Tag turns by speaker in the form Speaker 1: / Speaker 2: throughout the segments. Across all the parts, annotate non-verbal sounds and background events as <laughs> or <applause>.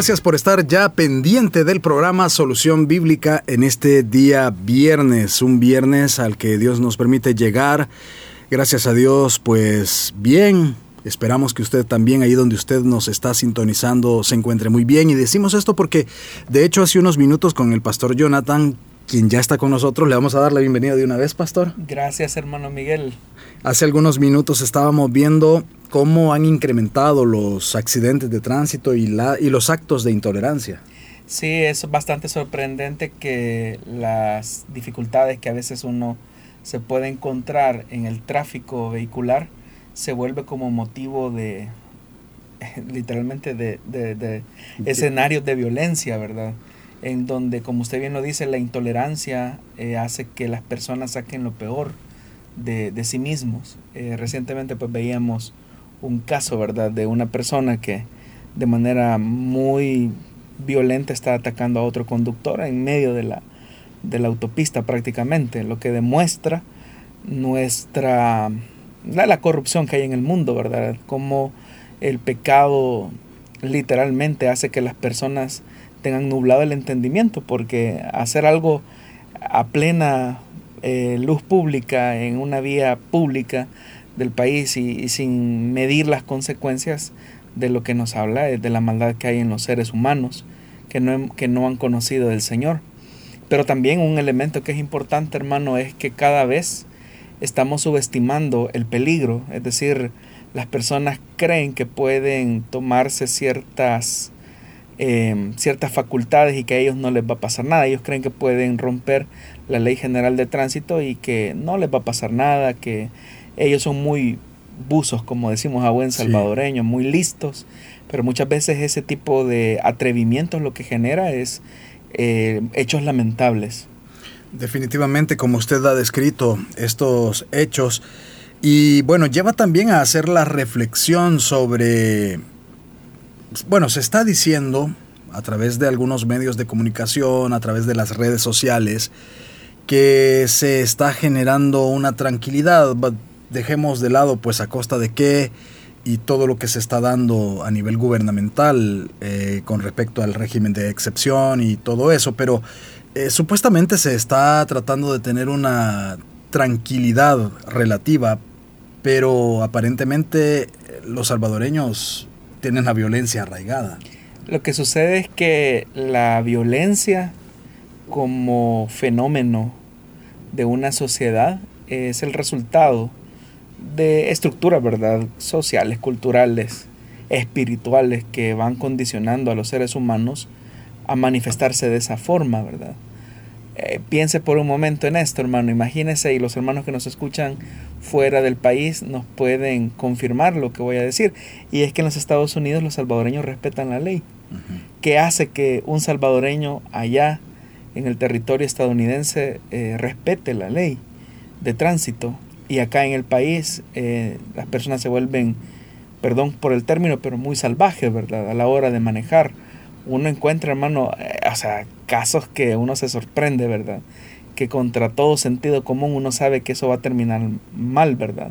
Speaker 1: Gracias por estar ya pendiente del programa Solución Bíblica en este día viernes, un viernes al que Dios nos permite llegar. Gracias a Dios, pues bien, Esperamos que usted también, ahí donde usted nos está sintonizando, se encuentre muy bien. Y decimos esto porque, de hecho, hace unos minutos con el pastor Jonathan, quien ya está con nosotros, le vamos a dar la bienvenida de una vez, pastor.
Speaker 2: Gracias, hermano Miguel.
Speaker 1: Hace algunos minutos estábamos viendo cómo han incrementado los accidentes de tránsito y, la, y los actos de intolerancia.
Speaker 2: Sí, es bastante sorprendente que las dificultades que a veces uno se puede encontrar en el tráfico vehicular se vuelve como motivo de <laughs> literalmente de, de, escenarios de violencia, ¿verdad? En donde, como usted bien lo dice, la intolerancia eh, hace que las personas saquen lo peor de, sí mismos. Eh, recientemente pues veíamos un caso, ¿verdad?, de una persona que de manera muy violenta está atacando a otro conductor en medio de la, de la autopista prácticamente, lo que demuestra nuestra la, la corrupción que hay en el mundo, ¿verdad? Como el pecado literalmente hace que las personas tengan nublado el entendimiento, porque hacer algo a plena eh, luz pública, en una vía pública, del país y, sin medir las consecuencias de lo que nos habla, de la maldad que hay en los seres humanos que no, que no han conocido del Señor. Pero también un elemento que es importante, hermano, es que cada vez estamos subestimando el peligro, es decir, las personas creen que pueden tomarse ciertas, em, ciertas facultades y que a ellos no les va a pasar nada. Ellos creen que pueden romper la ley general de tránsito y que no les va a pasar nada, que ellos son muy buzos, como decimos a buen salvadoreño, muy listos, pero muchas veces ese tipo de atrevimientos lo que genera es eh, hechos lamentables.
Speaker 1: Definitivamente, como usted ha descrito estos hechos, y bueno, lleva también a hacer la reflexión sobre, bueno, se está diciendo a través de algunos medios de comunicación, a través de las redes sociales, que se está generando una tranquilidad, dejemos de lado pues a costa de qué y todo lo que se está dando a nivel gubernamental eh, con respecto al régimen de excepción y todo eso, pero eh, supuestamente se está tratando de tener una tranquilidad relativa, pero aparentemente los salvadoreños tienen la violencia arraigada.
Speaker 2: Lo que sucede es que la violencia como fenómeno de una sociedad es el resultado de estructuras, ¿verdad? Sociales, culturales, espirituales que van condicionando a los seres humanos a manifestarse de esa forma, ¿verdad? Eh, piense por un momento en esto, hermano. Imagínese y los hermanos que nos escuchan fuera del país nos pueden confirmar lo que voy a decir. Y es que en los Estados Unidos los salvadoreños respetan la ley. ¿Qué hace que un salvadoreño allá en el territorio estadounidense eh, respete la ley de tránsito? Y acá en el país eh, las personas se vuelven, perdón por el término, pero muy salvajes, ¿verdad? A la hora de manejar. Uno encuentra, hermano, eh, o sea, casos que uno se sorprende, ¿verdad? Que contra todo sentido común uno sabe que eso va a terminar mal, ¿verdad?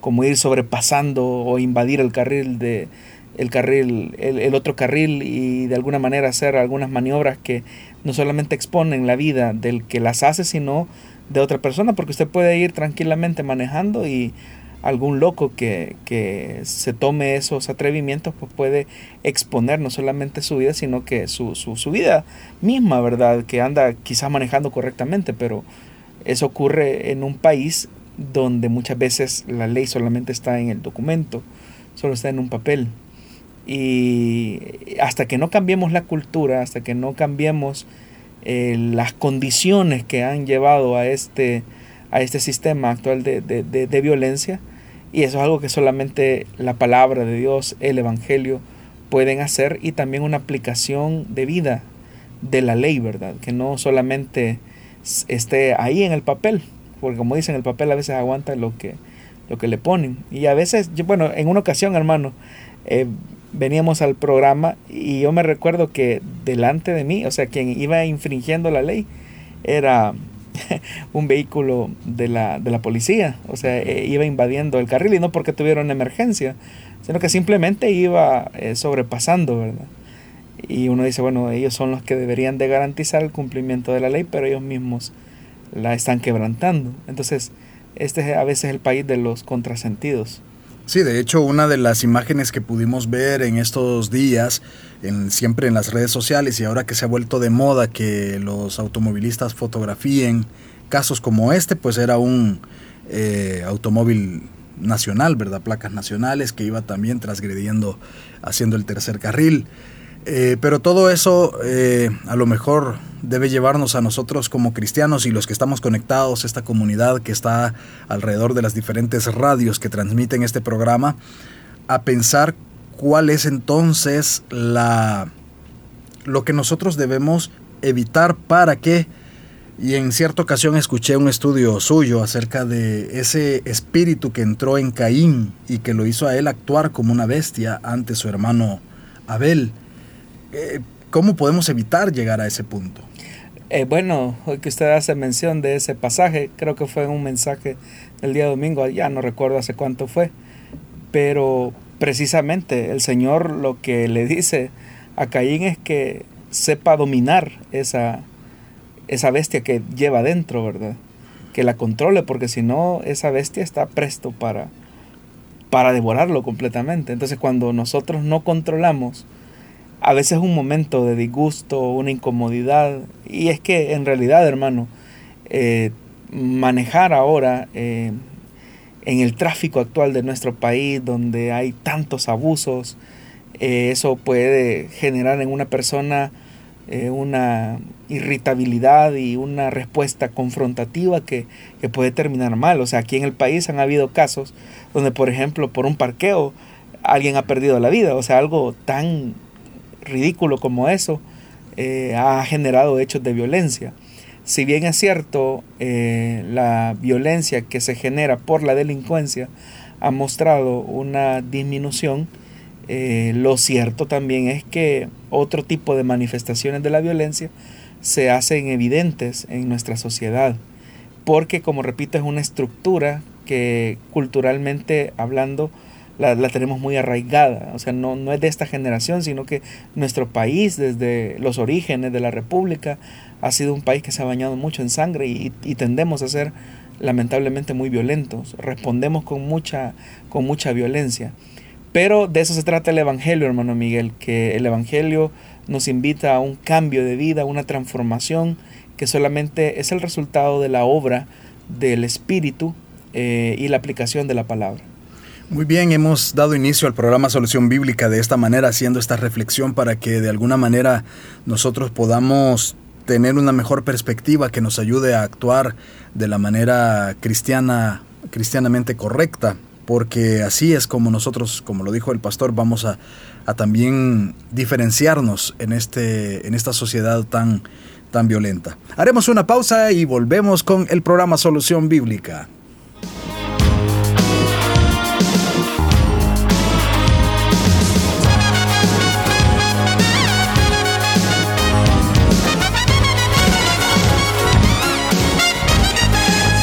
Speaker 2: Como ir sobrepasando o invadir el carril de el carril, el, el otro carril y de alguna manera hacer algunas maniobras que no solamente exponen la vida del que las hace, sino de otra persona, porque usted puede ir tranquilamente manejando y algún loco que, que se tome esos atrevimientos, pues puede exponer no solamente su vida, sino que su, su, vida misma, ¿verdad? Que anda quizás manejando correctamente, pero eso ocurre en un país donde muchas veces la ley solamente está en el documento, solo está en un papel. Y hasta que no cambiemos la cultura, hasta que no cambiemos eh, las condiciones que han llevado a este, a este sistema actual de, de, violencia, y eso es algo que solamente la palabra de Dios, el Evangelio, pueden hacer y también una aplicación de vida de la ley, ¿verdad? Que no solamente esté ahí en el papel, porque como dicen, el papel a veces aguanta lo que, lo que le ponen. Y a veces, yo, bueno, en una ocasión, hermano, eh, veníamos al programa y yo me recuerdo que delante de mí, o sea, quien iba infringiendo la ley era <laughs> un vehículo de la, de la policía, o sea, eh, iba invadiendo el carril y no porque tuviera una emergencia, sino que simplemente iba eh, sobrepasando, ¿verdad? Y uno dice, bueno, ellos son los que deberían de garantizar el cumplimiento de la ley, pero ellos mismos la están quebrantando. Entonces, este es a veces el país de los contrasentidos.
Speaker 1: Sí, de hecho, una de las imágenes que pudimos ver en estos días, en, siempre en las redes sociales y ahora que se ha vuelto de moda que los automovilistas fotografíen casos como este, pues era un eh, automóvil nacional, ¿verdad? Placas nacionales que iba también transgrediendo, haciendo el tercer carril. Eh, pero todo eso eh, a lo mejor debe llevarnos a nosotros como cristianos y los que estamos conectados, esta comunidad que está alrededor de las diferentes radios que transmiten este programa, a pensar cuál es entonces la, lo que nosotros debemos evitar para que, y en cierta ocasión escuché un estudio suyo acerca de ese espíritu que entró en Caín y que lo hizo a él actuar como una bestia ante su hermano Abel. Eh, ¿Cómo podemos evitar llegar a ese punto?
Speaker 2: Eh, bueno, hoy que usted hace mención de ese pasaje, creo que fue un mensaje el día domingo, ya no recuerdo hace cuánto fue, pero precisamente el Señor lo que le dice a Caín es que sepa dominar esa, esa bestia que lleva dentro, ¿verdad? Que la controle, porque si no, esa bestia está presto para, para devorarlo completamente. Entonces, cuando nosotros no controlamos a veces un momento de disgusto, una incomodidad. Y es que en realidad, hermano, eh, manejar ahora eh, en el tráfico actual de nuestro país, donde hay tantos abusos, eh, eso puede generar en una persona una irritabilidad y una respuesta confrontativa que, que puede terminar mal. O sea, aquí en el país han habido casos donde, por ejemplo, por un parqueo, alguien ha perdido la vida. O sea, algo tan ridículo como eso eh, ha generado hechos de violencia. Si bien es cierto, eh, la violencia que se genera por la delincuencia ha mostrado una disminución, eh, lo cierto también es que otro tipo de manifestaciones de la violencia se hacen evidentes en nuestra sociedad, porque como repito es una estructura que culturalmente hablando la, tenemos muy arraigada. O sea, no, no es de esta generación, sino que nuestro país, desde los orígenes de la República, ha sido un país que se ha bañado mucho en sangre y, tendemos a ser lamentablemente muy violentos. Respondemos con mucha, con mucha violencia. Pero de eso se trata el Evangelio, hermano Miguel, que el Evangelio nos invita a un cambio de vida, una transformación que solamente es el resultado de la obra del Espíritu eh, y la aplicación de la palabra.
Speaker 1: Muy bien, hemos dado inicio al programa Solución Bíblica de esta manera, haciendo esta reflexión para que de alguna manera nosotros podamos tener una mejor perspectiva que nos ayude a actuar de la manera cristiana, cristianamente correcta, porque así es como nosotros, como lo dijo el pastor, vamos a, a también diferenciarnos en, este, en esta sociedad tan, tan violenta. Haremos una pausa y volvemos con el programa Solución Bíblica.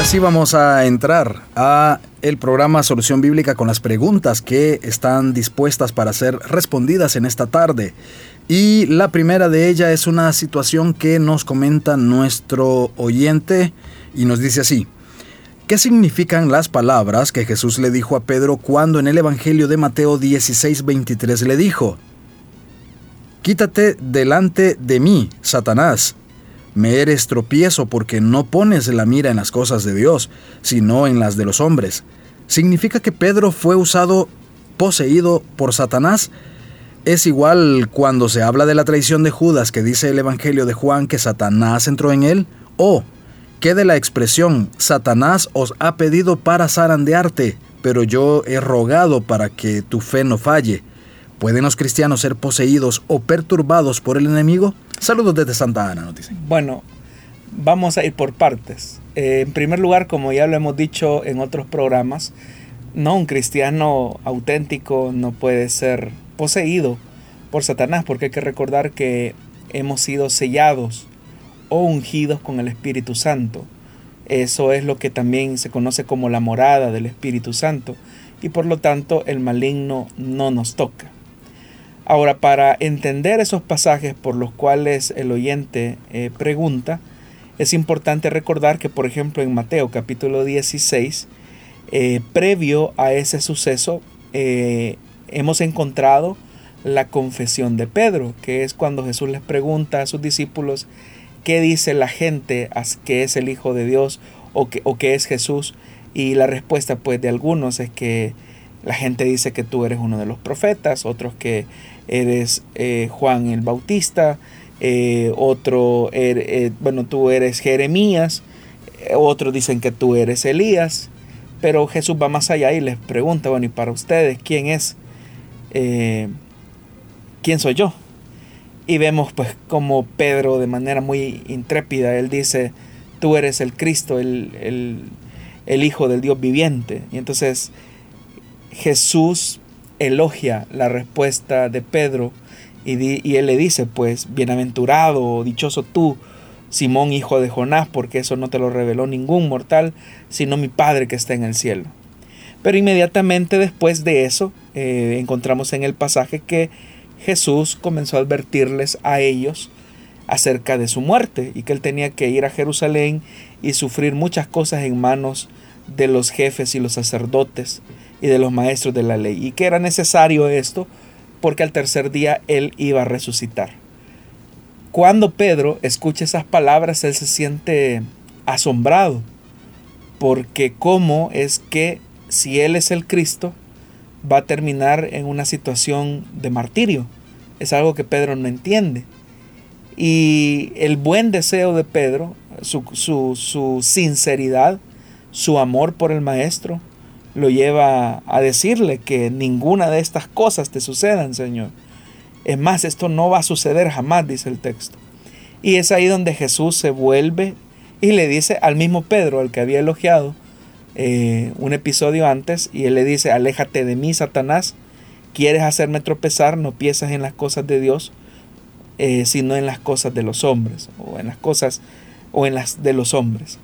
Speaker 1: Ahora sí vamos a entrar a el programa Solución Bíblica con las preguntas que están dispuestas para ser respondidas en esta tarde. Y la primera de ellas es una situación que nos comenta nuestro oyente y nos dice así. ¿Qué significan las palabras que Jesús le dijo a Pedro cuando en el Evangelio de Mateo 16:23 le dijo, Quítate delante de mí, Satanás. Me eres tropiezo porque no pones la mira en las cosas de Dios, sino en las de los hombres. ¿Significa que Pedro fue usado, poseído por Satanás? Es igual cuando se habla de la traición de Judas que dice el Evangelio de Juan que Satanás entró en él, o ¿Qué de la expresión Satanás os ha pedido para zarandearte, pero yo he rogado para que tu fe no falle? ¿Pueden los cristianos ser poseídos o perturbados por el enemigo? Saludos desde Santa Ana, nos dicen.
Speaker 2: Bueno, vamos a ir por partes. Eh, en primer lugar, como ya lo hemos dicho en otros programas, no un cristiano auténtico no puede ser poseído por Satanás, porque hay que recordar que hemos sido sellados o ungidos con el Espíritu Santo. Eso es lo que también se conoce como la morada del Espíritu Santo y por lo tanto el maligno no nos toca. Ahora, para entender esos pasajes por los cuales el oyente eh, pregunta, es importante recordar que, por ejemplo, en Mateo capítulo 16, eh, previo a ese suceso, eh, hemos encontrado la confesión de Pedro, que es cuando Jesús les pregunta a sus discípulos qué dice la gente que es el Hijo de Dios o que, o que es Jesús. Y la respuesta pues de algunos es que la gente dice que tú eres uno de los profetas, otros que eres eh, Juan el Bautista, eh, otro, er, eh, bueno, tú eres Jeremías, otros dicen que tú eres Elías, pero Jesús va más allá y les pregunta, bueno, ¿y para ustedes quién es? ¿Quién soy yo? Y vemos pues como Pedro de manera muy intrépida, él dice, tú eres el Cristo, el, Hijo del Dios viviente. Y entonces Jesús elogia la respuesta de Pedro y, él le dice pues, bienaventurado, dichoso tú, Simón hijo de Jonás, porque eso no te lo reveló ningún mortal, sino mi Padre que está en el cielo. Pero inmediatamente después de eso, eh, encontramos en el pasaje que Jesús comenzó a advertirles a ellos acerca de su muerte y que él tenía que ir a Jerusalén y sufrir muchas cosas en manos de los jefes y los sacerdotes y de los maestros de la ley y que era necesario esto porque al tercer día él iba a resucitar. Cuando Pedro escucha esas palabras, él se siente asombrado porque cómo es que si él es el Cristo, va a terminar en una situación de martirio. Es algo que Pedro no entiende. Y el buen deseo de Pedro, su, sinceridad, su amor por el Maestro, lo lleva a decirle que ninguna de estas cosas te sucedan, Señor. Es más, esto no va a suceder jamás, dice el texto. Y es ahí donde Jesús se vuelve y le dice al mismo Pedro, al que había elogiado, eh, un episodio antes y él le dice, aléjate de mí, Satanás, quieres hacerme tropezar, no piensas en las cosas de Dios, eh, sino en las cosas de los hombres, o en las cosas, o en las de los hombres.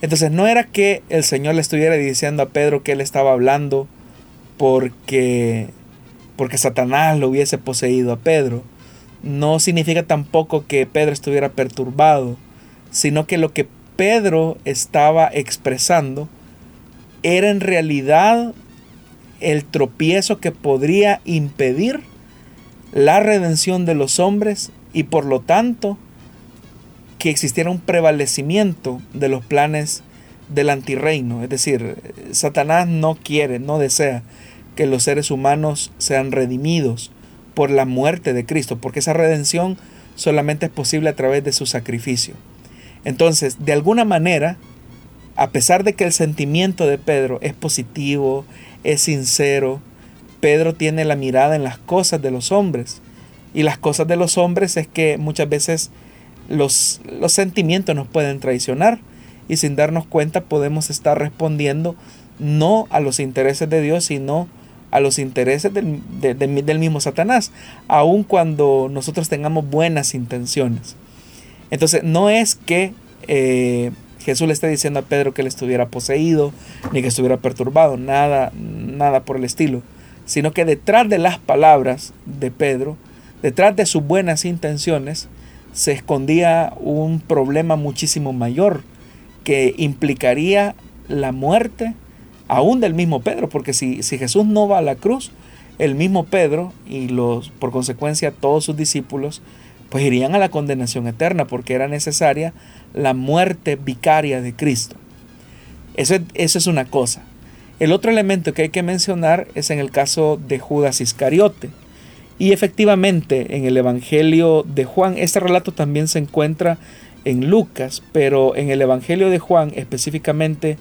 Speaker 2: Entonces no era que el Señor le estuviera diciendo a Pedro que él estaba hablando porque, porque Satanás lo hubiese poseído a Pedro. No significa tampoco que Pedro estuviera perturbado, sino que lo que Pedro estaba expresando era en realidad el tropiezo que podría impedir la redención de los hombres y por lo tanto que existiera un prevalecimiento de los planes del antirreino. Es decir, Satanás no quiere, no desea que los seres humanos sean redimidos por la muerte de Cristo, porque esa redención solamente es posible a través de su sacrificio. Entonces, de alguna manera, a pesar de que el sentimiento de Pedro es positivo, es sincero, Pedro tiene la mirada en las cosas de los hombres. Y las cosas de los hombres es que muchas veces los, los sentimientos nos pueden traicionar y sin darnos cuenta podemos estar respondiendo no a los intereses de Dios, sino a los intereses del, del mismo Satanás, aun cuando nosotros tengamos buenas intenciones. Entonces no es que eh, Jesús le está diciendo a Pedro que él estuviera poseído, ni que estuviera perturbado, nada, nada por el estilo, sino que detrás de las palabras de Pedro, detrás de sus buenas intenciones, se escondía un problema muchísimo mayor que implicaría la muerte aún del mismo Pedro, porque si, si Jesús no va a la cruz, el mismo Pedro y los, por consecuencia todos sus discípulos, pues irían a la condenación eterna, porque era necesaria la muerte vicaria de Cristo. Eso, eso es una cosa. El otro elemento que hay que mencionar es en el caso de Judas Iscariote. Y efectivamente en el Evangelio de Juan, este relato también se encuentra en Lucas, pero en el Evangelio de Juan específicamente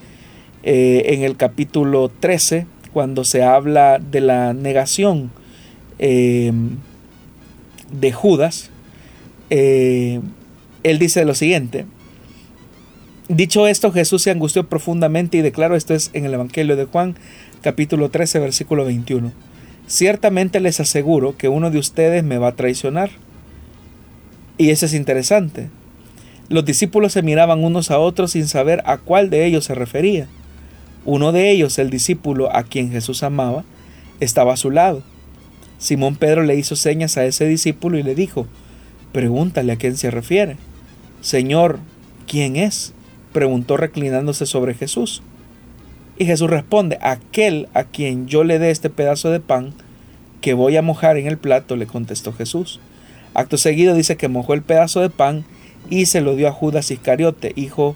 Speaker 2: eh, en el capítulo 13, cuando se habla de la negación eh, de Judas, eh, él dice lo siguiente, dicho esto Jesús se angustió profundamente y declaró, esto es en el Evangelio de Juan capítulo 13 versículo 21, ciertamente les aseguro que uno de ustedes me va a traicionar. Y eso es interesante. Los discípulos se miraban unos a otros sin saber a cuál de ellos se refería. Uno de ellos, el discípulo a quien Jesús amaba, estaba a su lado. Simón Pedro le hizo señas a ese discípulo y le dijo, Pregúntale a quién se refiere. Señor, ¿quién es? preguntó reclinándose sobre Jesús. Y Jesús responde, aquel a quien yo le dé este pedazo de pan que voy a mojar en el plato, le contestó Jesús. Acto seguido dice que mojó el pedazo de pan y se lo dio a Judas Iscariote, hijo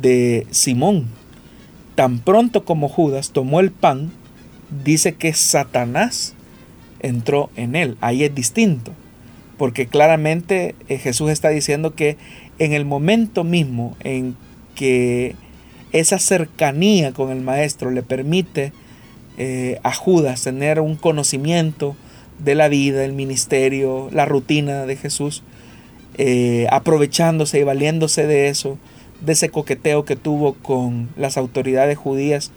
Speaker 2: de Simón. Tan pronto como Judas tomó el pan, dice que Satanás entró en él. Ahí es distinto, porque claramente eh, Jesús está diciendo que en el momento mismo en que esa cercanía con el maestro le permite eh, a Judas tener un conocimiento de la vida, el ministerio, la rutina de Jesús, eh, aprovechándose y valiéndose de eso, de ese coqueteo que tuvo con las autoridades judías,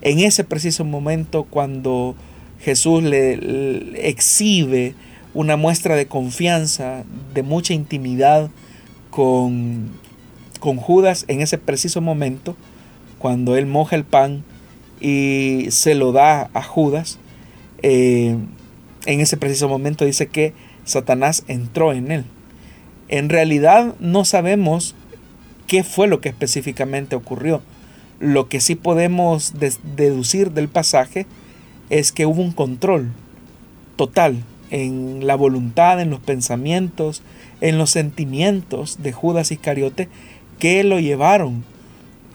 Speaker 2: en ese preciso momento cuando Jesús le, exhibe una muestra de confianza, de mucha intimidad con, con Judas, en ese preciso momento, cuando él moja el pan y se lo da a Judas, eh, en ese preciso momento dice que Satanás entró en él. En realidad no sabemos qué fue lo que específicamente ocurrió. Lo que sí podemos deducir del pasaje es que hubo un control total en la voluntad, en los pensamientos, en los sentimientos de Judas Iscariote que lo llevaron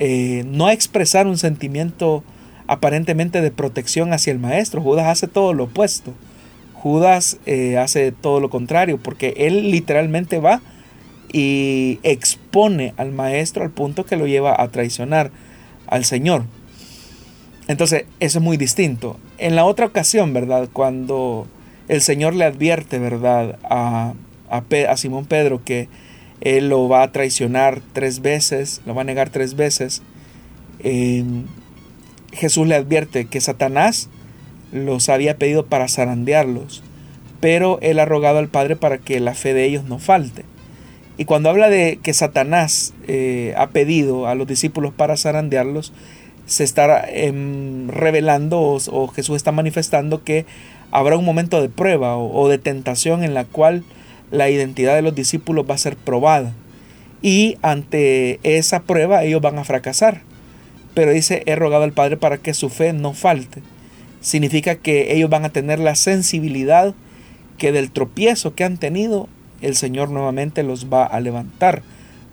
Speaker 2: eh, no expresar un sentimiento aparentemente de protección hacia el maestro. Judas hace todo lo opuesto. Judas eh, hace todo lo contrario, porque él literalmente va y expone al maestro al punto que lo lleva a traicionar al Señor. Entonces, eso es muy distinto. En la otra ocasión, ¿verdad? Cuando el Señor le advierte, ¿verdad? A, a, Simón Pedro que él lo va a traicionar tres veces, lo va a negar tres veces. Em, Jesús le advierte que Satanás los había pedido para zarandearlos, pero él ha rogado al Padre para que la fe de ellos no falte. Y cuando habla de que Satanás eh, ha pedido a los discípulos para zarandearlos, se está em, revelando o, Jesús está manifestando que habrá un momento de prueba o, de tentación en la cual la identidad de los discípulos va a ser probada. Y ante esa prueba ellos van a fracasar. Pero dice, he rogado al Padre para que su fe no falte. Significa que ellos van a tener la sensibilidad que del tropiezo que han tenido, el Señor nuevamente los va a levantar.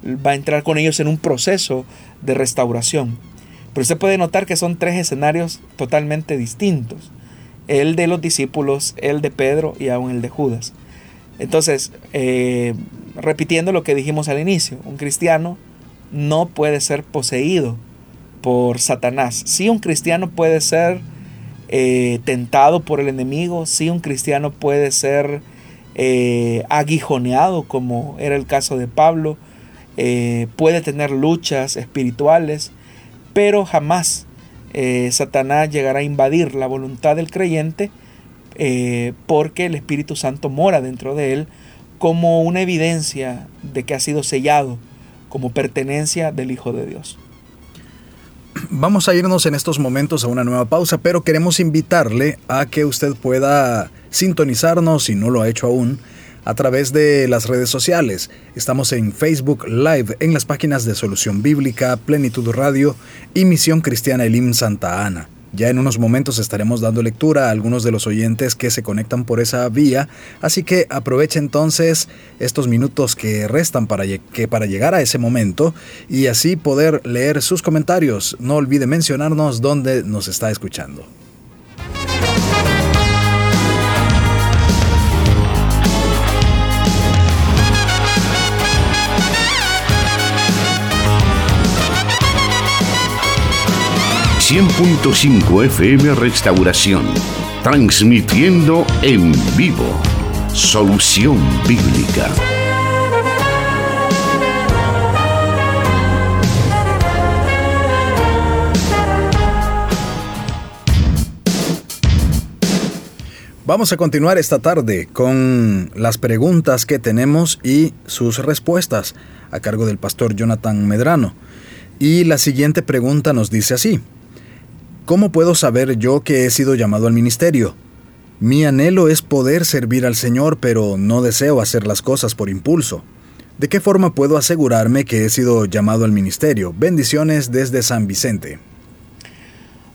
Speaker 2: Va a entrar con ellos en un proceso de restauración. Pero usted puede notar que son tres escenarios totalmente distintos. El de los discípulos, el de Pedro y aún el de Judas. Entonces, eh, repitiendo lo que dijimos al inicio, un cristiano no puede ser poseído por Satanás. Si un cristiano puede ser eh, tentado por el enemigo, si un cristiano puede ser eh, aguijoneado, como era el caso de Pablo, puede tener luchas espirituales, pero jamás Satanás llegará a invadir la voluntad del creyente eh, porque el Espíritu Santo mora dentro de él como una evidencia de que ha sido sellado como pertenencia del Hijo de Dios.
Speaker 1: Vamos a irnos en estos momentos a una nueva pausa, pero queremos invitarle a que usted pueda sintonizarnos, si no lo ha hecho aún, a través de las redes sociales. Estamos en Facebook Live en las páginas de Solución Bíblica, Plenitud Radio y Misión Cristiana Elim Santa Ana. Ya en unos momentos estaremos dando lectura a algunos de los oyentes que se conectan por esa vía, así que aproveche entonces estos minutos que restan para, que para llegar a ese momento y así poder leer sus comentarios. No olvide mencionarnos dónde nos está escuchando.
Speaker 3: ...100.5 FM Restauración... ...transmitiendo en vivo... ...Solución Bíblica...
Speaker 1: Vamos a continuar esta tarde con las preguntas que tenemos y sus respuestas a cargo del pastor Jonathan Medrano. Y la siguiente pregunta nos dice así. ¿Cómo puedo saber yo que he sido llamado al ministerio? Mi anhelo es poder servir al Señor, pero no deseo hacer las cosas por impulso. ¿De qué forma puedo asegurarme que he sido llamado al ministerio? Bendiciones desde San Vicente.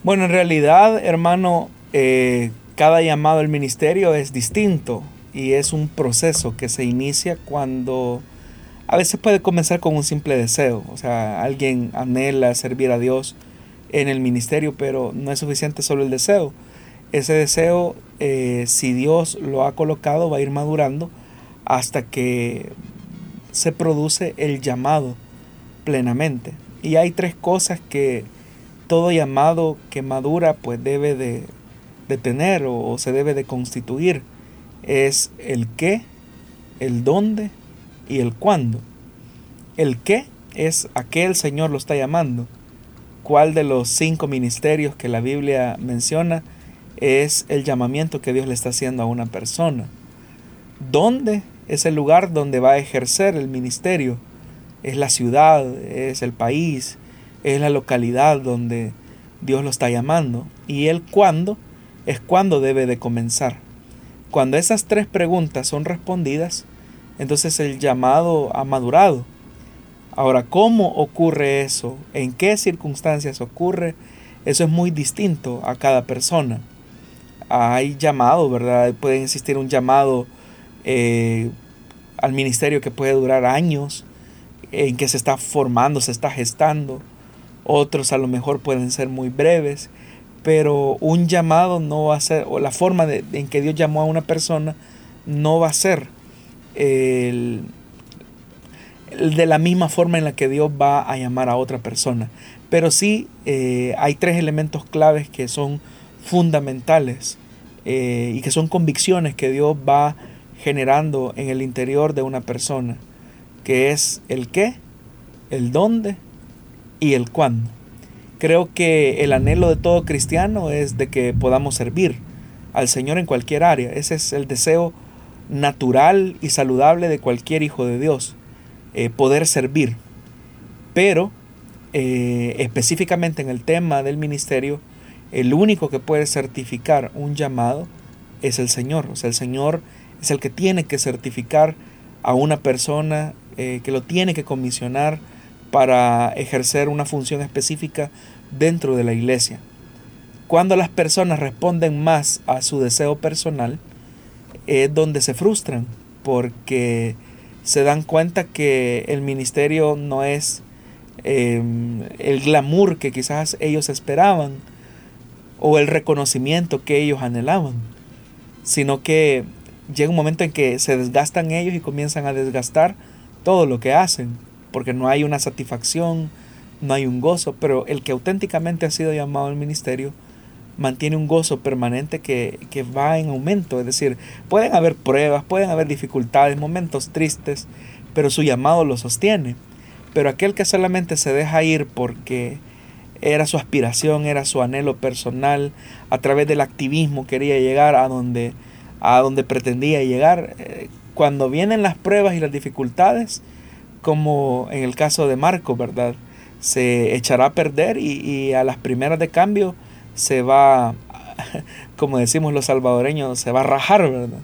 Speaker 2: Bueno, en realidad, hermano, eh, cada llamado al ministerio es distinto y es un proceso que se inicia cuando a veces puede comenzar con un simple deseo. O sea, alguien anhela servir a Dios en el ministerio, pero no es suficiente solo el deseo. Ese deseo, eh, si Dios lo ha colocado, va a ir madurando hasta que se produce el llamado plenamente. Y hay tres cosas que todo llamado que madura pues debe de, tener o, o, se debe de constituir. Es el qué, el dónde y el cuándo. El qué es a el Señor lo está llamando cuál de los cinco ministerios que la Biblia menciona es el llamamiento que Dios le está haciendo a una persona. ¿Dónde es el lugar donde va a ejercer el ministerio? Es la ciudad, es el país, es la localidad donde Dios lo está llamando. Y el cuándo es cuándo debe de comenzar. Cuando esas tres preguntas son respondidas, entonces el llamado ha madurado Ahora, ¿cómo ocurre eso? ¿En qué circunstancias ocurre? Eso es muy distinto a cada persona. Hay llamado, ¿verdad? Puede existir un llamado eh, al ministerio que puede durar años, en que se está formando, se está gestando. Otros a lo mejor pueden ser muy breves, pero un llamado no va a ser, o la forma en que Dios llamó a una persona no va a ser el de la misma forma en la que Dios va a llamar a otra persona. Pero sí eh, hay tres elementos claves que son fundamentales eh, y que son convicciones que Dios va generando en el interior de una persona, que es el qué, el dónde y el cuándo. Creo que el anhelo de todo cristiano es de que podamos servir al Señor en cualquier área. Ese es el deseo natural y saludable de cualquier hijo de Dios. Eh, poder servir. Pero eh, específicamente en el tema del ministerio, el único que puede certificar un llamado es el Señor. O sea, el Señor es el que tiene que certificar a una persona, eh, que lo tiene que comisionar para ejercer una función específica dentro de la iglesia. Cuando las personas responden más a su deseo personal, es donde se frustran, porque se dan cuenta que el ministerio no es em, el glamour que quizás ellos esperaban o el reconocimiento que ellos anhelaban, sino que llega un momento en que se desgastan ellos y comienzan a desgastar todo lo que hacen, porque no hay una satisfacción, no hay un gozo, pero el que auténticamente ha sido llamado al ministerio mantiene un gozo permanente que, va en aumento. Es decir, pueden haber pruebas, pueden haber dificultades, momentos tristes, pero su llamado lo sostiene. Pero aquel que solamente se deja ir porque era su aspiración, era su anhelo personal, a través del activismo quería llegar a donde, a donde pretendía llegar, eh, cuando vienen las pruebas y las dificultades, como en el caso de Marco, ¿verdad? Se echará a perder y, y a las primeras de cambio se va, <laughs> como decimos los salvadoreños, se va a rajar, ¿verdad?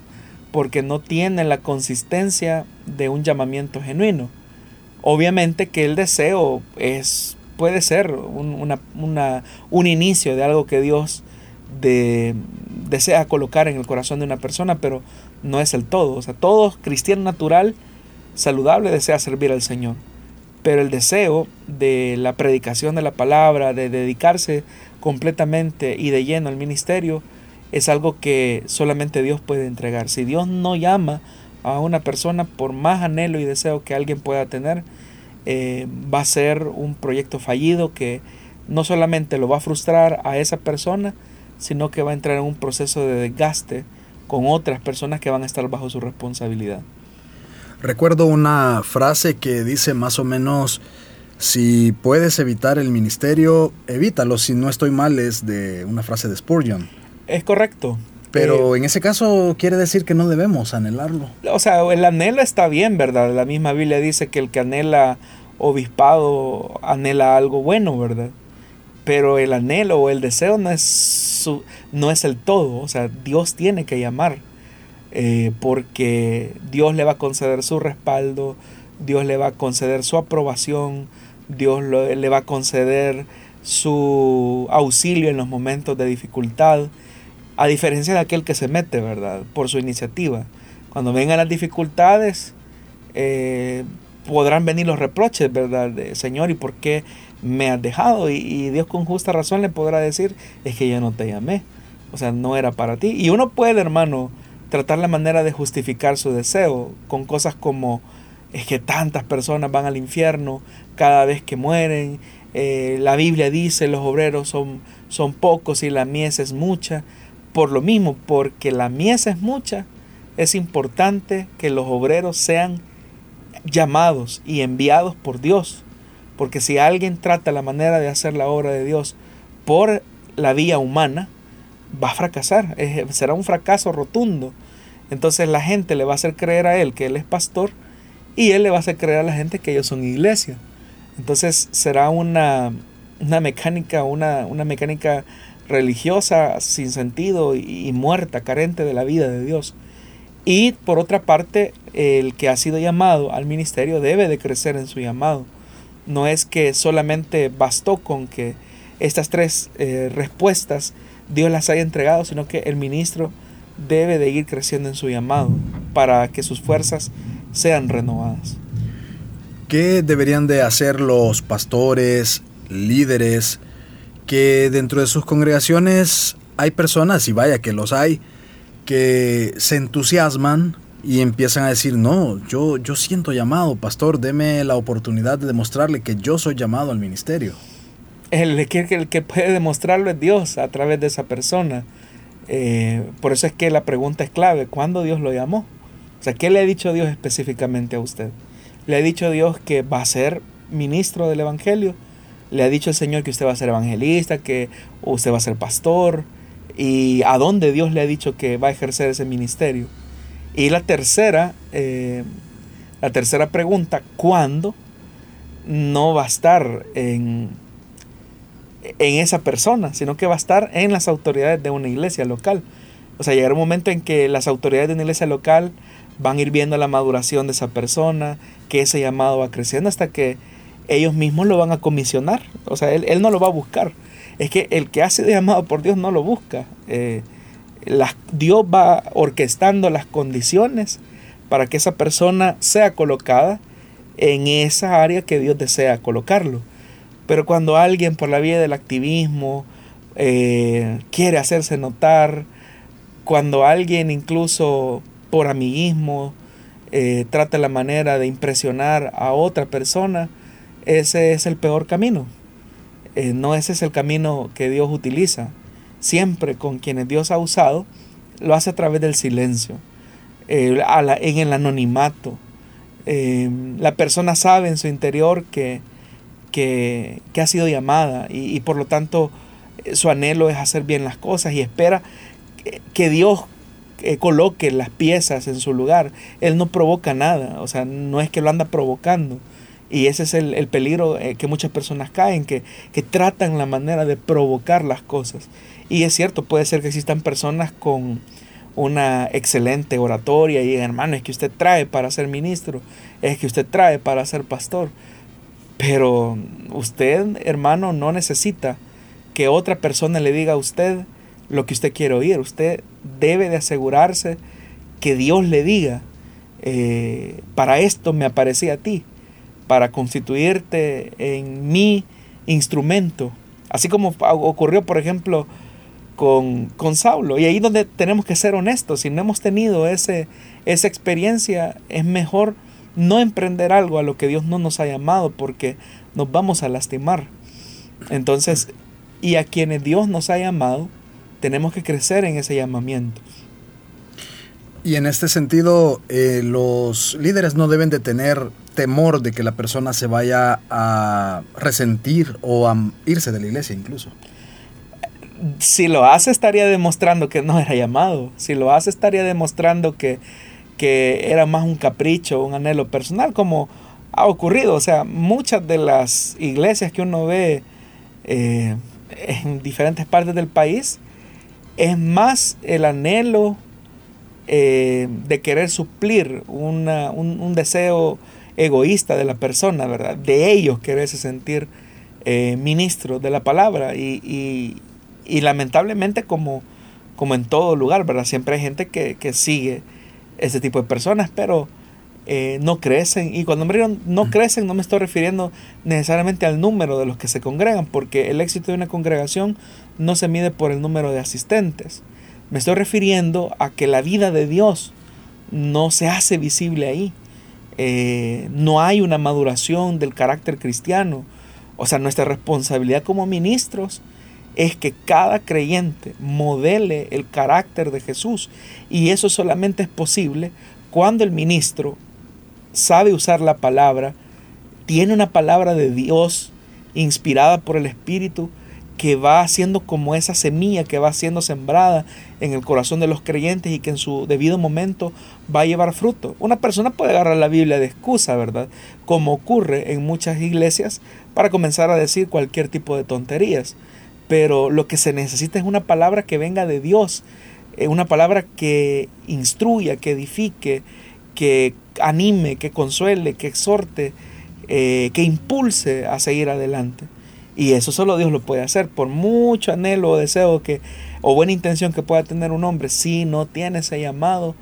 Speaker 2: Porque no tiene la consistencia de un llamamiento genuino. Obviamente que el deseo es, puede ser un, una, un inicio de algo que Dios de, desea colocar en el corazón de una persona, pero no es el todo. O sea, todo cristiano natural, saludable, desea servir al Señor. Pero el deseo de la predicación de la palabra, de dedicarse completamente y de lleno al ministerio, es algo que solamente Dios puede entregar. Si Dios no llama a una persona, por más anhelo y deseo que alguien pueda tener, eh, va a ser un proyecto fallido que no solamente lo va a frustrar a esa persona, sino que va a entrar en un proceso de desgaste con otras personas que van a estar bajo su responsabilidad.
Speaker 1: Recuerdo una frase que dice más o menos, si puedes evitar el ministerio, evítalo. Si no estoy mal, es de una frase de Spurgeon.
Speaker 2: Es correcto.
Speaker 1: Pero eh, en ese caso quiere decir que no debemos anhelarlo.
Speaker 2: O sea, el anhelo está bien, ¿verdad? La misma Biblia dice que el que anhela obispado anhela algo bueno, ¿verdad? Pero el anhelo o el deseo no es, no es el todo. O sea, Dios tiene que llamar. Eh, porque Dios le va a conceder su respaldo, Dios le va a conceder su aprobación, Dios le va a conceder su auxilio en los momentos de dificultad, a diferencia de aquel que se mete, ¿verdad? Por su iniciativa. Cuando vengan las dificultades, eh, podrán venir los reproches, ¿verdad? Señor, ¿y por qué me has dejado? Y, Dios con justa razón le podrá decir, es que yo no te llamé. O sea, no era para ti. Y uno puede, hermano, tratar la manera de justificar su deseo con cosas como, es que tantas personas van al infierno cada vez que mueren. Eh, la Biblia dice, los obreros son, son pocos y la mies es mucha. Por lo mismo, porque la mies es mucha, es importante que los obreros sean llamados y enviados por Dios. Porque si alguien trata la manera de hacer la obra de Dios por la vía humana, va a fracasar. será un fracaso rotundo. Entonces la gente le va a hacer creer a él que él es pastor y él le va a hacer creer a la gente que ellos son iglesia. Entonces será una, una mecánica, una, una, mecánica religiosa sin sentido y muerta, carente de la vida de Dios. Y por otra parte, el que ha sido llamado al ministerio debe de crecer en su llamado. No es que solamente bastó con que estas tres eh, respuestas Dios las haya entregado, sino que el ministro debe de ir creciendo en su llamado para que sus fuerzas sean renovadas.
Speaker 1: ¿Qué deberían de hacer los pastores, líderes, que dentro de sus congregaciones hay personas, y vaya que los hay, que se entusiasman y empiezan a decir, no, yo, yo siento llamado, pastor, deme la oportunidad de demostrarle que yo soy llamado al ministerio.
Speaker 2: El que, el que puede demostrarlo es Dios a través de esa persona. Eh, por eso es que la pregunta es clave, ¿cuándo Dios lo llamó? O sea, ¿qué le ha dicho Dios específicamente a usted? ¿Le ha dicho Dios que va a ser ministro del Evangelio? ¿Le ha dicho el Señor que usted va a ser evangelista, que usted va a ser pastor? y a dónde Dios le ha dicho que va a ejercer ese ministerio. Y la tercera, eh, la tercera pregunta, ¿cuándo? No va a estar en, en esa persona, sino que va a estar en las autoridades de una iglesia local. O sea, llegará un momento en que las autoridades de una iglesia local van a ir viendo la maduración de esa persona, que ese llamado va creciendo hasta que ellos mismos lo van a comisionar. O sea, él, él no lo va a buscar es que el que ha sido llamado por Dios no lo busca. Eh, Dios va orquestando las condiciones para que esa persona sea colocada en esa área que Dios desea colocarlo. Pero cuando alguien por la vía del activismo eh, quiere hacerse notar, cuando alguien incluso por amiguismo eh, trata la manera de impresionar a otra persona, ese es el peor camino. Eh, no ese es el camino que Dios utiliza. Siempre con quienes Dios ha usado, lo hace a través del silencio, eh, en el anonimato. Eh, la persona sabe en su interior que, que, ha sido llamada y, por lo tanto su anhelo es hacer bien las cosas y espera que, Dios eh, coloque las piezas en su lugar. Él no provoca nada, o sea, no es que lo anda provocando. Y ese es el, peligro eh, que muchas personas caen, que, que tratan la manera de provocar las cosas. Y es cierto, puede ser que existan personas con una excelente oratoria y hermano, es que usted trae para ser ministro, es que usted trae para ser pastor. Pero usted, hermano, no necesita que otra persona le diga a usted lo que usted quiere oír. Usted debe de asegurarse que Dios le diga, eh, para esto me aparecí a ti, para constituirte en mi instrumento. Así como ocurrió, por ejemplo, con, con Saulo. Y ahí donde tenemos que ser honestos. Si no hemos tenido ese, esa experiencia, es mejor no emprender algo a lo que Dios no nos ha llamado porque nos vamos a lastimar. Entonces, y a quienes Dios nos ha llamado, tenemos que crecer en ese llamamiento.
Speaker 1: Y en este sentido, eh, los líderes no deben de tener temor de que la persona se vaya a resentir o a irse de la iglesia incluso
Speaker 2: si lo hace estaría demostrando que no era llamado. Si lo hace estaría demostrando que, que era más un capricho, un anhelo personal, como ha ocurrido. O sea, muchas de las iglesias que uno ve eh, en diferentes partes del país es más el anhelo eh, de querer suplir un, deseo egoísta de la persona, ¿verdad? De ellos quererse sentir eh, ministros de la palabra y, y lamentablemente como, como en todo lugar, ¿verdad? Siempre hay gente que, sigue ese tipo de personas, pero eh, no crecen. Y cuando me digo no crecen, no me estoy refiriendo necesariamente al número de los que se congregan, porque el éxito de una congregación no se mide por el número de asistentes. Me estoy refiriendo a que la vida de Dios no se hace visible ahí. Eh, no hay una maduración del carácter cristiano. O sea, nuestra responsabilidad como ministros es que cada creyente modele el carácter de Jesús. Y eso solamente es posible cuando el ministro sabe usar la palabra, tiene una palabra de Dios inspirada por el Espíritu que va haciendo como esa semilla que va siendo sembrada en el corazón de los creyentes y que en su debido momento va a llevar fruto. Una persona puede agarrar la Biblia de excusa, ¿verdad? Como ocurre en muchas iglesias para comenzar a decir cualquier tipo de tonterías pero lo que se necesita es una palabra que venga de Dios, eh, una palabra que instruya, que edifique, que anime, que consuele, que exhorte, eh, que impulse a seguir adelante. Y eso solo Dios lo puede hacer, por mucho anhelo o deseo que, o buena intención que pueda tener un hombre, si no tiene ese llamado,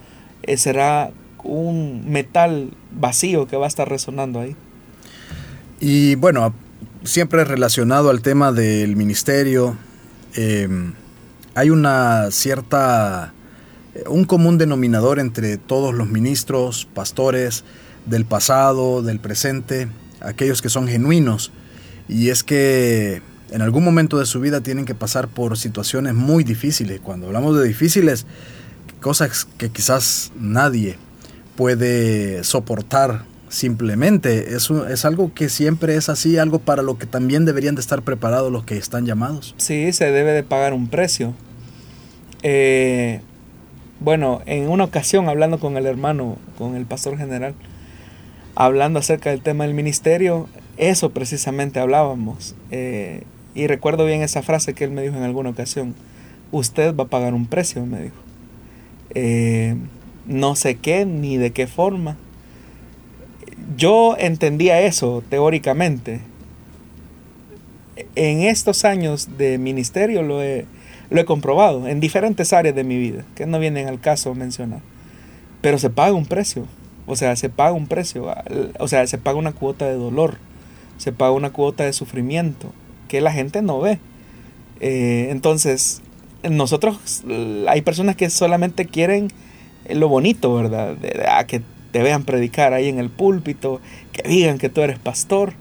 Speaker 2: eh, será un metal vacío que va a estar resonando ahí.
Speaker 1: Y bueno, siempre relacionado al tema del ministerio, em, hay una cierta, un común denominador entre todos los ministros, pastores del pasado, del presente, aquellos que son genuinos, y es que en algún momento de su vida tienen que pasar por situaciones muy difíciles. Cuando hablamos de difíciles, cosas que quizás nadie puede soportar simplemente. Es, es algo que siempre es así, algo para lo que también deberían de estar preparados los que están llamados.
Speaker 2: Sí, se debe de pagar un precio. Eh, bueno, en una ocasión hablando con el hermano, con el pastor general, hablando acerca del tema del ministerio, eso precisamente hablábamos. Eh, y recuerdo bien esa frase que él me dijo en alguna ocasión. Usted va a pagar un precio, me dijo. Eh, no sé qué ni de qué forma yo entendía eso teóricamente. En estos años de ministerio lo he, lo he comprobado en diferentes áreas de mi vida, que no vienen al caso mencionar. Pero se paga un precio. O sea, se paga un precio. O sea, se paga una cuota de dolor. Se paga una cuota de sufrimiento que la gente no ve. Eh, entonces, nosotros, hay personas que solamente quieren lo bonito, ¿verdad? De, ah, que te vean predicar ahí en el púlpito, que digan que tú eres pastor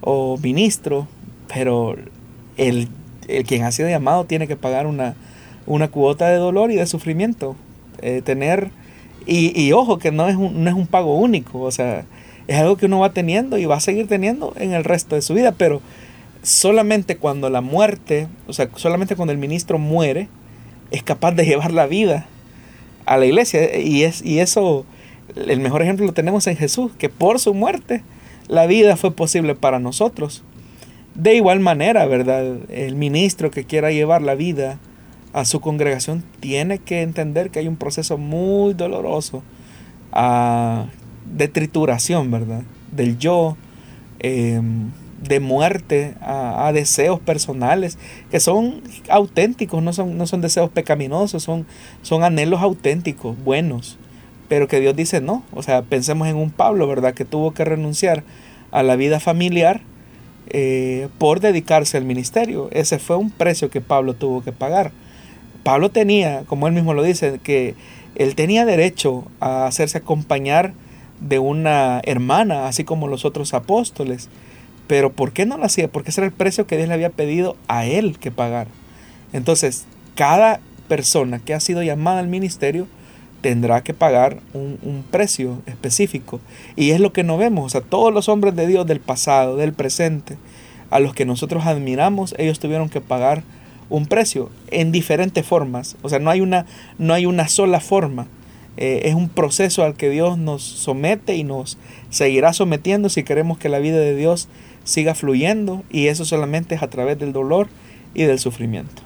Speaker 2: o ministro, pero el, quien ha sido llamado tiene que pagar una, una cuota de dolor y de sufrimiento. Eh, tener, y, y, ojo que no es, un, no es un pago único, o sea, es algo que uno va teniendo y va a seguir teniendo en el resto de su vida, pero solamente cuando la muerte, o sea, solamente cuando el ministro muere, es capaz de llevar la vida a la iglesia. Y, es, y eso, el mejor ejemplo lo tenemos en Jesús, que por su muerte la vida fue posible para nosotros. De igual manera, ¿verdad? El ministro que quiera llevar la vida a su congregación tiene que entender que hay un proceso muy doloroso ah, de trituración, ¿verdad? Del yo, em, de muerte a, deseos personales que son auténticos, no son, no son deseos pecaminosos, son, son anhelos auténticos, buenos, pero que Dios dice no. O sea, pensemos en un Pablo, ¿verdad? Que tuvo que renunciar a la vida familiar eh, por dedicarse al ministerio. Ese fue un precio que Pablo tuvo que pagar. Pablo tenía, como él mismo lo dice, que él tenía derecho a hacerse acompañar de una hermana, así como los otros apóstoles. Pero ¿por qué no lo hacía? Porque ese era el precio que Dios le había pedido a él que pagar. Entonces, cada persona que ha sido llamada al ministerio tendrá que pagar un, precio específico. Y es lo que no vemos. O sea, todos los hombres de Dios del pasado, del presente, a los que nosotros admiramos, ellos tuvieron que pagar un precio en diferentes formas. O sea, no hay una, no hay una sola forma. Eh, es un proceso al que Dios nos somete y nos seguirá sometiendo si queremos que la vida de Dios siga fluyendo y eso solamente es a través del dolor y del sufrimiento.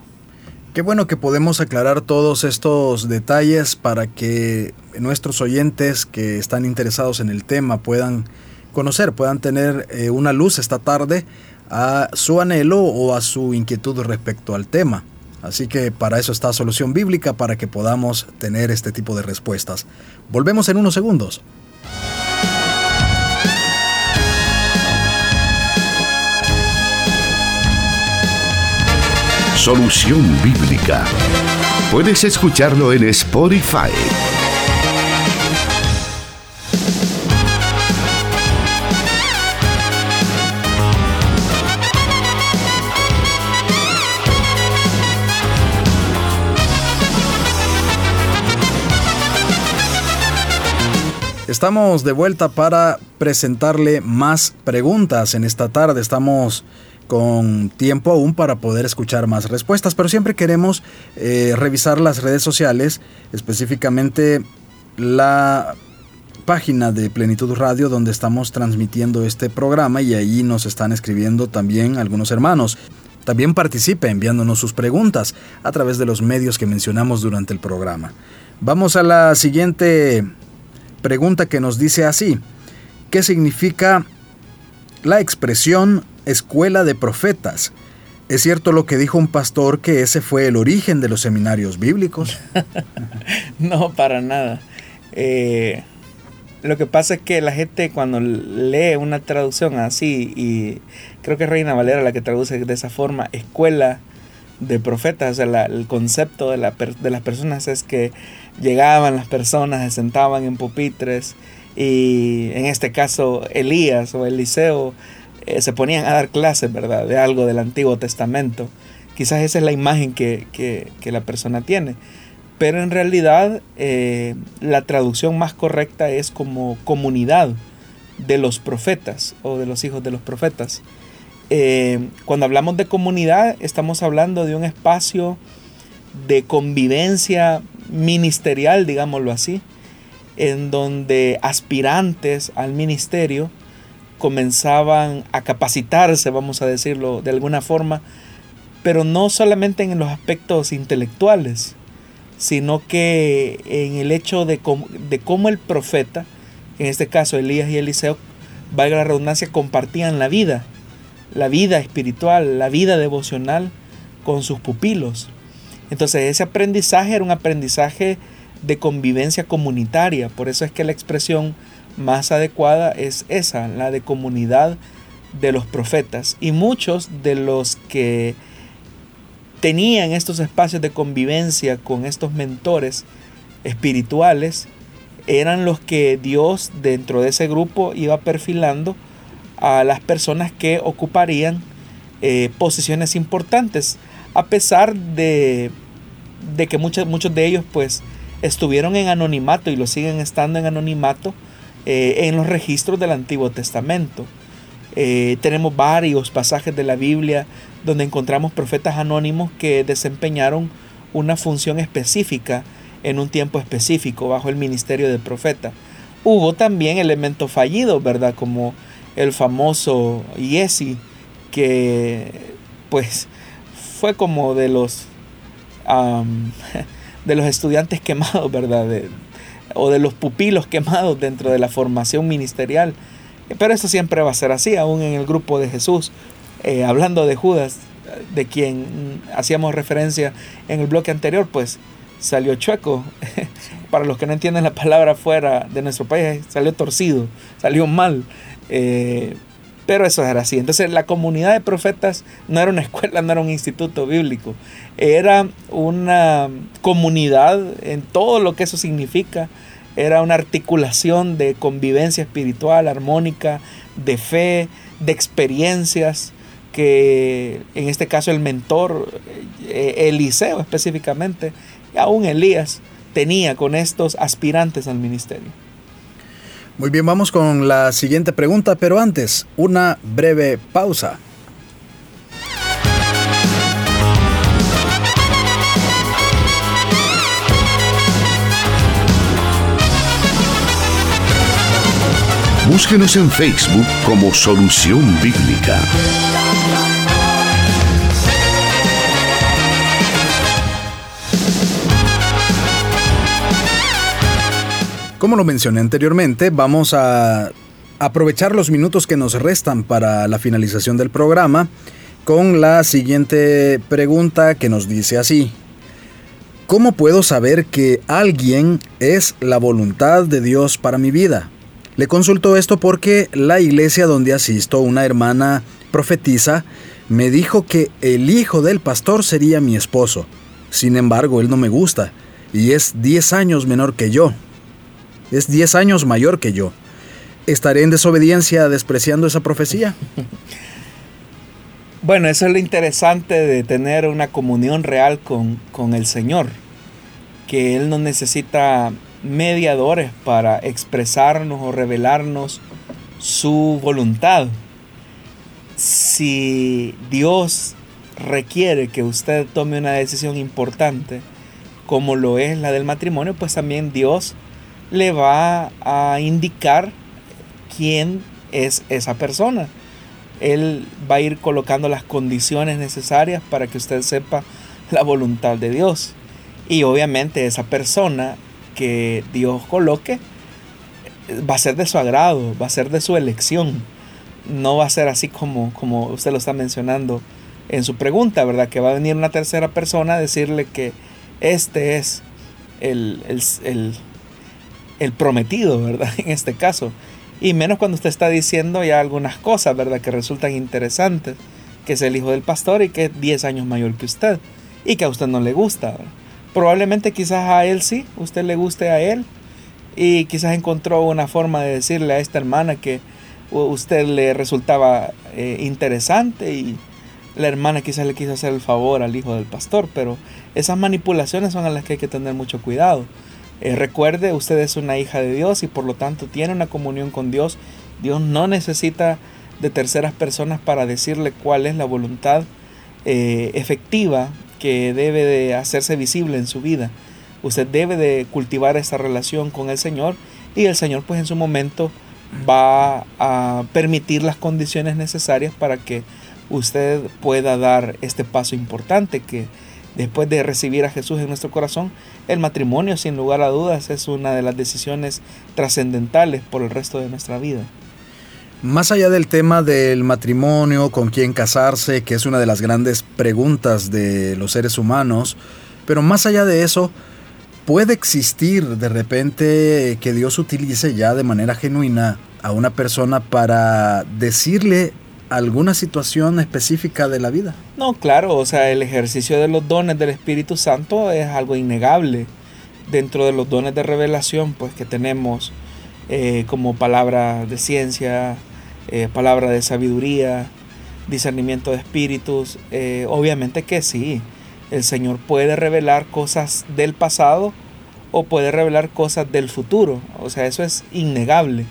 Speaker 1: Qué bueno que podemos aclarar todos estos detalles para que nuestros oyentes que están interesados en el tema puedan conocer, puedan tener eh, una luz esta tarde a su anhelo o a su inquietud respecto al tema. Así que para eso está Solución Bíblica, para que podamos tener este tipo de respuestas. Volvemos en unos segundos.
Speaker 3: Solución Bíblica. Puedes escucharlo en Spotify.
Speaker 1: Estamos de vuelta para presentarle más preguntas en esta tarde. Estamos con tiempo aún para poder escuchar más respuestas, pero siempre queremos eh, revisar las redes sociales, específicamente la página de Plenitud Radio donde estamos transmitiendo este programa y ahí nos están escribiendo también algunos hermanos. También participe enviándonos sus preguntas a través de los medios que mencionamos durante el programa. Vamos a la siguiente pregunta que nos dice así, ¿qué significa la expresión escuela de profetas? ¿Es cierto lo que dijo un pastor que ese fue el origen de los seminarios bíblicos? <laughs>
Speaker 2: no, para nada. Eh, lo que pasa es que la gente cuando lee una traducción así, y creo que es Reina Valera la que traduce de esa forma, escuela de profetas, o sea, el concepto de, de las personas es que llegaban las personas, se sentaban en pupitres y en este caso Elías o Eliseo eh, se ponían a dar clases, ¿verdad? De algo del Antiguo Testamento. Quizás esa es la imagen que, la persona tiene. Pero en realidad eh, la traducción más correcta es como comunidad de los profetas o de los hijos de los profetas. Eh, cuando hablamos de comunidad estamos hablando de un espacio de convivencia ministerial, digámoslo así, en donde aspirantes al ministerio comenzaban a capacitarse, vamos a decirlo de alguna forma, pero no solamente en los aspectos intelectuales, sino que en el hecho de, cómo el profeta, en este caso Elías y Eliseo, valga la redundancia, compartían la vida, la vida espiritual, la vida devocional con sus pupilos. Entonces ese aprendizaje era un aprendizaje de convivencia comunitaria, por eso es que la expresión más adecuada es esa, la de comunidad de los profetas. Y muchos de los que tenían estos espacios de convivencia con estos mentores espirituales eran los que Dios dentro de ese grupo iba perfilando a las personas que ocuparían eh, posiciones importantes a pesar de, que muchos, muchos de ellos pues estuvieron en anonimato y lo siguen estando en anonimato eh, en los registros del Antiguo Testamento. Eh, tenemos varios pasajes de la Biblia donde encontramos profetas anónimos que desempeñaron una función específica en un tiempo específico bajo el ministerio de profeta. Hubo también elementos fallidos, ¿verdad? Como el famoso Yesi, que pues fue como de los <laughs> de los estudiantes quemados, ¿verdad? O de los pupilos quemados dentro de la formación ministerial. Pero eso siempre va a ser así, aún en el grupo de Jesús. Eh, hablando de Judas, de quien hacíamos referencia en el bloque anterior, pues salió chueco. <laughs> Para los que no entienden la palabra fuera de nuestro país, salió torcido, salió mal. Eh, pero eso era así. Entonces la comunidad de profetas no era una <laughs> escuela, no era un instituto bíblico. Era una comunidad en todo lo que eso significa. Era una articulación de convivencia espiritual, armónica, de fe, de experiencias que en este caso el mentor, eh, Eliseo específicamente, y aún Elías, tenía con estos aspirantes al ministerio.
Speaker 1: Muy bien, vamos con la siguiente pregunta, pero antes, una breve pausa.
Speaker 3: Búsquenos en Facebook como Solución Bíblica.
Speaker 1: Como lo mencioné anteriormente, vamos a aprovechar los minutos que nos restan para la finalización del programa con la siguiente pregunta que nos dice así. ¿Cómo puedo saber que alguien es la voluntad de Dios para mi vida? Le consulto esto porque la iglesia donde asisto, una hermana profetiza, me dijo que el hijo del pastor sería mi esposo. Sin embargo, él no me gusta y es 10 años menor que yo. Es 10 años mayor que yo. ¿Estaré en desobediencia despreciando esa profecía? <laughs>
Speaker 2: Bueno, eso es lo interesante de tener una comunión real con, con el Señor, que Él no necesita mediadores para expresarnos o revelarnos su voluntad. Si Dios requiere que usted tome una decisión importante, como lo es la del matrimonio, pues también Dios le va a indicar quién es esa persona. Él va a ir colocando las condiciones necesarias para que usted sepa la voluntad de Dios. Y obviamente esa persona que Dios coloque va a ser de su agrado, va a ser de su elección. No va a ser así como, como usted lo está mencionando en su pregunta, ¿verdad? Que va a venir una tercera persona a decirle que este es el, el el prometido, ¿verdad? <laughs> En este caso. Y menos cuando usted está diciendo ya algunas cosas, ¿verdad? Que resultan interesantes. Que es el hijo del pastor y que es 10 años mayor que usted. Y que a usted no le gusta. Probablemente quizás a él sí, usted le guste a él. Y quizás encontró una forma de decirle a esta hermana que usted le resultaba eh, interesante y la hermana quizás le quiso hacer el favor al hijo del pastor. Pero esas manipulaciones son a las que hay que tener mucho cuidado eh, recuerde, usted es una hija de Dios y por lo tanto tiene una comunión con Dios. Dios no necesita de terceras personas para decirle cuál es la voluntad eh, efectiva que debe de hacerse visible en su vida. Usted debe de cultivar esa relación con el Señor y el Señor pues en su momento va a permitir las condiciones necesarias para que usted pueda dar este paso importante que después de recibir a Jesús en nuestro corazón, el matrimonio sin lugar a dudas es una de las decisiones trascendentales por el resto de nuestra vida.
Speaker 1: Más allá del tema del matrimonio, con quién casarse, que es una de las grandes preguntas de los seres humanos, pero más allá de eso, puede existir de repente que Dios utilice ya de manera genuina a una persona para decirle alguna situación específica de la vida.
Speaker 2: No, claro, o sea, el ejercicio de los dones del Espíritu Santo es algo innegable. Dentro de los dones de revelación, pues que tenemos eh, como palabra de ciencia, eh, palabra de sabiduría, discernimiento de espíritus, eh, obviamente que sí, el Señor puede revelar cosas del pasado o puede revelar cosas del futuro, o sea, eso es innegable.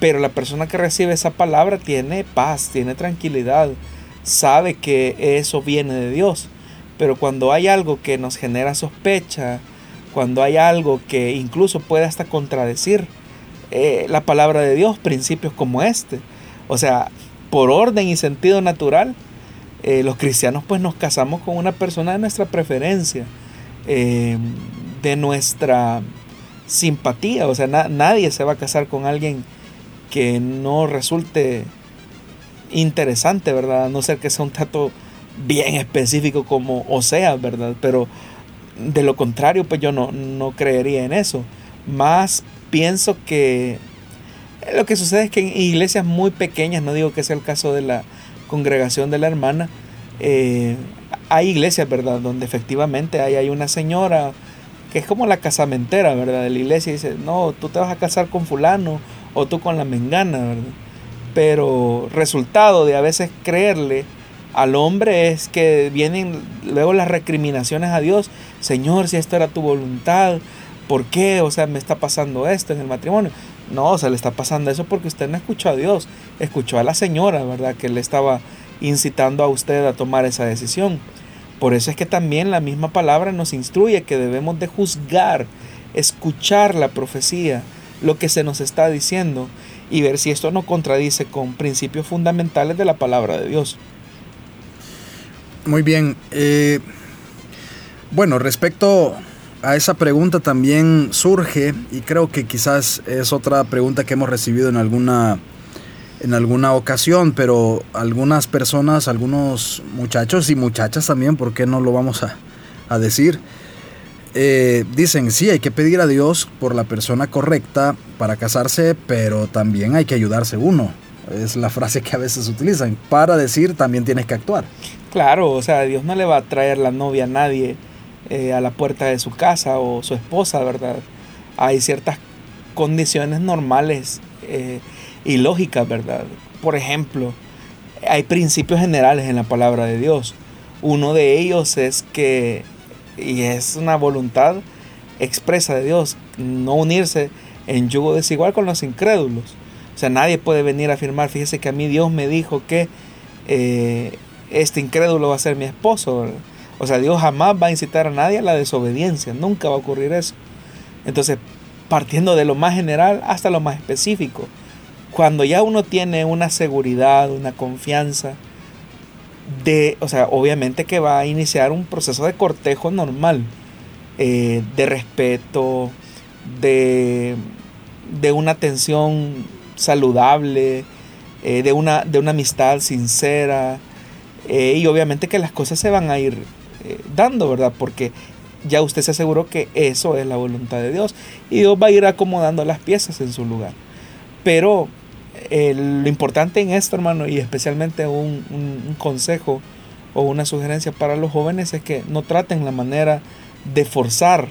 Speaker 2: Pero la persona que recibe esa palabra tiene paz, tiene tranquilidad, sabe que eso viene de Dios. Pero cuando hay algo que nos genera sospecha cuando hay algo que incluso puede hasta contradecir eh, la palabra de Dios, principios como este. O sea, por orden y sentido natural, eh, los cristianos pues nos casamos con una persona de nuestra preferencia, eh, de nuestra simpatía. O sea, nadie se va a casar con alguien que no resulte interesante, ¿verdad? A no ser que sea un trato bien específico como o sea, ¿verdad? Pero de lo contrario, pues yo no, no creería en eso. Más pienso que lo que sucede es que en iglesias muy pequeñas, no digo que sea el caso de la congregación de la hermana, eh, hay iglesias, ¿verdad? Donde efectivamente hay, hay una señora que es como la casamentera, ¿verdad? De la iglesia y dice, no, tú te vas a casar con fulano o tú con la mengana, ¿verdad? Pero resultado de a veces creerle al hombre es que vienen luego las recriminaciones a Dios, Señor, si esto era tu voluntad, ¿por qué? O sea, me está pasando esto en el matrimonio. No, o sea, le está pasando eso porque usted no escuchó a Dios, escuchó a la señora, ¿verdad? Que le estaba incitando a usted a tomar esa decisión. Por eso es que también la misma palabra nos instruye que debemos de juzgar, escuchar la profecía, lo que se nos está diciendo y ver si esto no contradice con principios fundamentales de la palabra de Dios.
Speaker 1: Muy bien. Eh, bueno, respecto a esa pregunta también surge, y creo que quizás es otra pregunta que hemos recibido en alguna en alguna ocasión, pero algunas personas, algunos muchachos y muchachas también, ¿por qué no lo vamos a, decir? Eh, dicen, sí, hay que pedir a Dios por la persona correcta para casarse, pero también hay que ayudarse uno. Es la <laughs> frase que a veces utilizan. Para decir, también tienes que actuar.
Speaker 2: Claro, o sea, Dios no le va a traer la novia a nadie eh, a la puerta de su casa o su esposa, ¿verdad? Hay ciertas condiciones normales. Eh, y lógica, ¿verdad? Por ejemplo, hay principios generales en la palabra de Dios. Uno de ellos es que, y es una voluntad expresa de Dios, no unirse en yugo desigual con los incrédulos. O sea, nadie puede venir a afirmar, fíjese que a mí Dios me dijo que eh, este incrédulo va a ser mi esposo. O sea, Dios jamás va a incitar a nadie a la desobediencia, nunca va a ocurrir eso. Entonces, partiendo de lo más general hasta lo más específico, cuando ya uno tiene una seguridad, una confianza, de, o sea, obviamente que va a iniciar un proceso de cortejo normal, eh, de respeto, de, de, una atención saludable, eh, de, una, de una amistad sincera, eh, y obviamente que las cosas se van a ir dando, ¿verdad? Porque ya usted se aseguró que eso es la voluntad de Dios, y Dios va a ir acomodando las piezas en su lugar. Pero eh, lo importante en esto, hermano, y especialmente un, consejo o una sugerencia para los jóvenes es que no traten la manera de forzar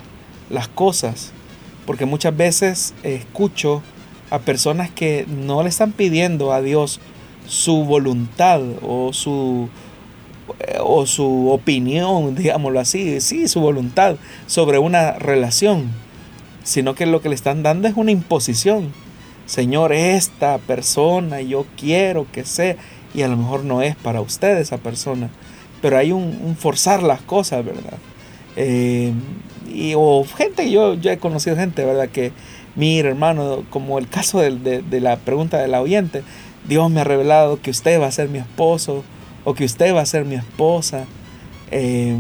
Speaker 2: las cosas, porque muchas veces escucho a personas que no le están pidiendo a Dios su voluntad o su o su opinión, <laughs> digámoslo así, sí, su voluntad sobre una relación, sino que lo que le están dando es una imposición Señor, esta persona yo quiero que sea, y a lo mejor no es para usted esa persona, pero hay un, forzar las cosas, ¿verdad? Eh, y, o gente, yo, yo he conocido gente, ¿verdad? Que, mire hermano, como el caso de, la pregunta del oyente, Dios me ha revelado que usted va a ser mi esposo o que usted va a ser mi esposa. Eh,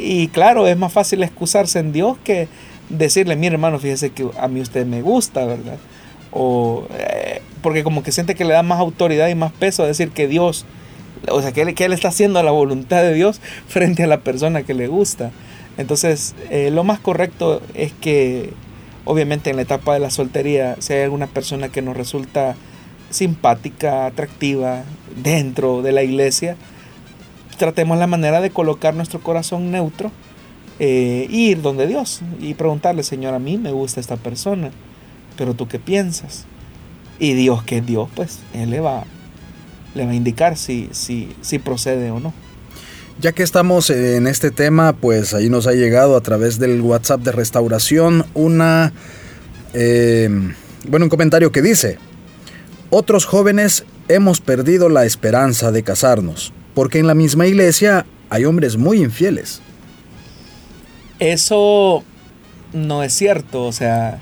Speaker 2: y claro, es más fácil excusarse en Dios que decirle, mire hermano, fíjese que a mí usted me gusta, ¿verdad? O eh, porque como que siente que le da más autoridad y más peso a decir que Dios, o sea, que él, que él está haciendo la voluntad de Dios <laughs> frente a la persona que le gusta. Entonces, eh, lo más correcto es que, obviamente, en la etapa de la soltería, si hay alguna persona que nos resulta simpática, atractiva dentro de la iglesia, tratemos la manera de colocar nuestro corazón neutro, eh, ir donde Dios y preguntarle, Señor, a mí me gusta esta persona pero tú qué piensas. Y Dios, que es Dios, pues Él le va, le va a indicar si, si, si procede o no.
Speaker 1: Ya que estamos en este tema, pues ahí nos ha llegado a través del WhatsApp de restauración una, eh, bueno, un comentario que dice, otros jóvenes hemos perdido la esperanza de casarnos, porque en la misma iglesia hay hombres muy infieles.
Speaker 2: Eso no es cierto. O sea,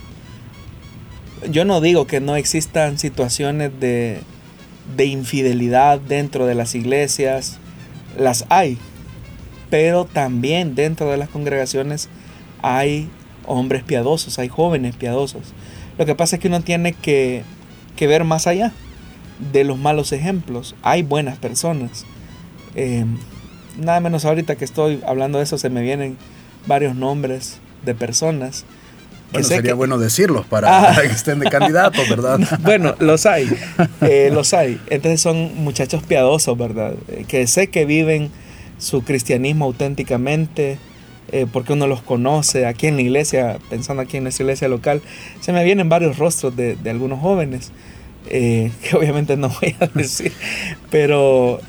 Speaker 2: yo no digo que no existan situaciones de, de infidelidad dentro de las iglesias. Las hay. Pero también dentro de las congregaciones hay hombres piadosos, hay jóvenes piadosos. Lo que pasa es que uno tiene que, que ver más allá de los malos ejemplos. Hay buenas personas. Eh, nada menos ahorita que estoy hablando de eso se me vienen varios nombres de personas.
Speaker 1: Bueno, sería bueno decirlos para, ah. <laughs> que estén de candidatos, ¿verdad? <laughs>
Speaker 2: bueno, los hay, eh, los hay. Entonces son muchachos piadosos, ¿verdad? Eh, que sé que viven su cristianismo auténticamente, eh, porque uno los conoce aquí en la iglesia, pensando aquí en nuestra iglesia local, se me vienen varios rostros de, de algunos jóvenes, <laughs> que obviamente no voy a decir, pero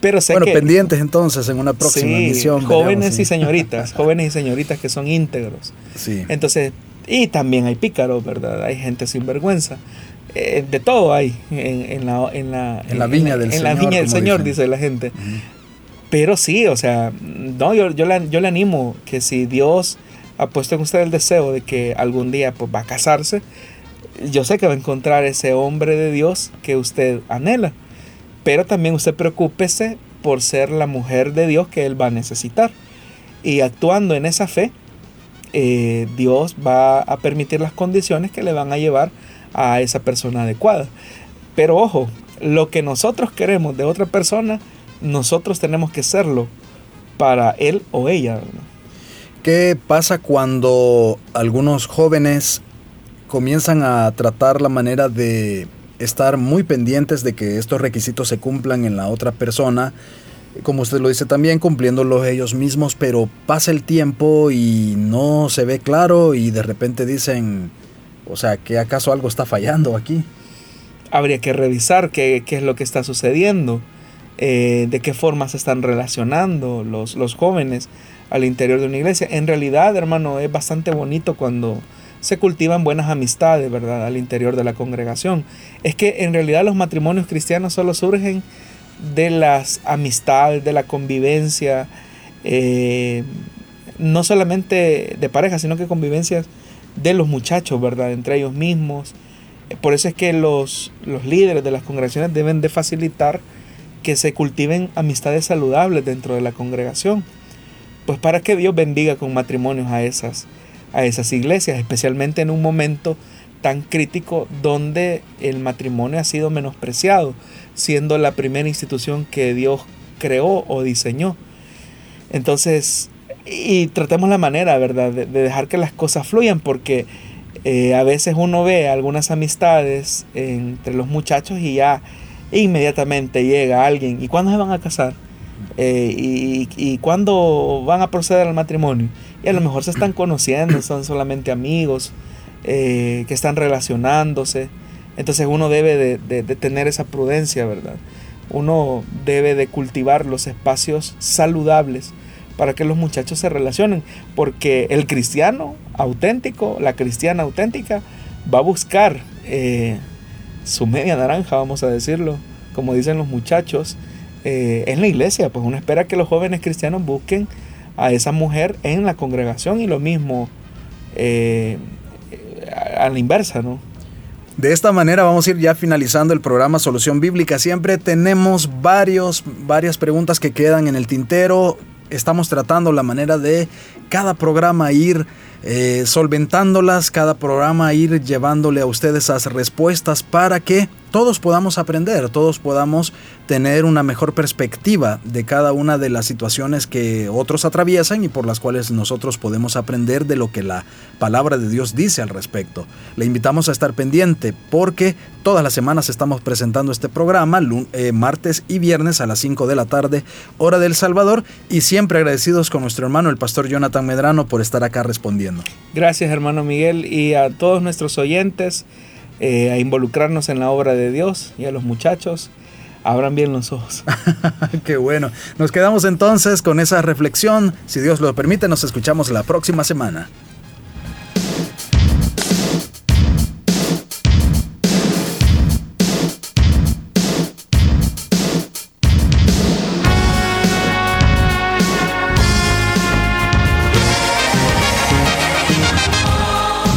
Speaker 2: pero sé
Speaker 1: bueno, pendientes entonces en una próxima emisión.
Speaker 2: Jóvenes y señoritas, jóvenes y señoritas que son íntegros.
Speaker 1: Sí.
Speaker 2: Entonces, y también hay pícaros, ¿verdad? Hay gente sin vergüenza. Eh, de todo hay en, la, en, la,
Speaker 1: en la viña del
Speaker 2: Señor. En la viña del Señor, dice la gente. Pero sí, o sea, no, yo, yo, le, yo le animo que si Dios ha puesto en usted el deseo de que algún día pues, va a casarse, yo sé que va a encontrar ese hombre de Dios que usted anhela pero también usted preocúpese por ser la mujer de Dios que Él va a necesitar. Y actuando en esa fe, eh, Dios va a permitir las condiciones que le van a llevar a esa persona adecuada. Pero ojo, lo que nosotros queremos de otra persona, nosotros tenemos que serlo para él o ella.
Speaker 1: ¿Qué pasa cuando algunos jóvenes comienzan a tratar la manera de estar muy pendientes de que estos requisitos se cumplan en la otra persona, como usted lo dice también, cumpliéndolos ellos mismos, pero pasa el tiempo y no se ve claro y de repente dicen, o sea, que acaso algo está fallando aquí.
Speaker 2: Habría que revisar qué, es lo que está sucediendo, eh, de qué forma se están relacionando los, los jóvenes al interior de una iglesia. En realidad, hermano, es bastante bonito cuando se cultivan buenas amistades, ¿verdad?, al interior de la congregación. Es que en realidad los matrimonios cristianos solo surgen de las amistades, de la convivencia, eh, no solamente de pareja, sino que convivencias de los muchachos, ¿verdad?, entre ellos mismos. Por eso es que los, los líderes de las congregaciones deben de facilitar que se cultiven amistades saludables dentro de la congregación. Pues para que Dios bendiga con matrimonios a esas a esas iglesias, especialmente en un momento tan crítico donde el matrimonio ha sido menospreciado, siendo la primera institución que Dios creó o diseñó. Entonces, y tratemos la manera, ¿verdad?, de, dejar que las cosas fluyan, porque eh, a veces uno ve algunas amistades entre los muchachos y ya inmediatamente llega alguien, ¿y cuándo se van a casar? Eh, y, y cuándo van a proceder al matrimonio? y a lo mejor se están conociendo, son solamente amigos eh, que están relacionándose. Entonces uno debe de, tener esa prudencia, ¿verdad? Uno debe de cultivar los espacios saludables para que los muchachos se relacionen, porque el cristiano auténtico, la cristiana auténtica, va a buscar eh, su media naranja, vamos a decirlo, como dicen los muchachos, eh, en la iglesia. Pues uno espera que los jóvenes cristianos busquen a esa mujer en la congregación y lo mismo eh, a la inversa, ¿no?
Speaker 1: De esta manera vamos a ir ya finalizando el programa Solución Bíblica. Siempre tenemos varios, varias preguntas que quedan en el tintero. Estamos tratando la manera de cada programa ir eh, solventándolas, cada programa ir llevándole a ustedes esas respuestas para que todos podamos aprender, todos podamos tener una mejor perspectiva de cada una de las situaciones que otros atraviesan y por las cuales nosotros podemos aprender de lo que la palabra de Dios dice al respecto. Le invitamos a estar pendiente porque todas las semanas estamos presentando este programa, eh, martes y viernes a las 5 de la tarde, hora del Salvador, y siempre agradecidos con nuestro hermano el pastor Jonathan Medrano por estar acá respondiendo.
Speaker 2: Gracias hermano Miguel y a todos nuestros oyentes. Eh, a involucrarnos en la obra de Dios y a los muchachos abran bien los ojos. <laughs>
Speaker 1: Qué bueno. Nos quedamos entonces con esa reflexión. Si Dios lo permite, nos escuchamos la próxima semana.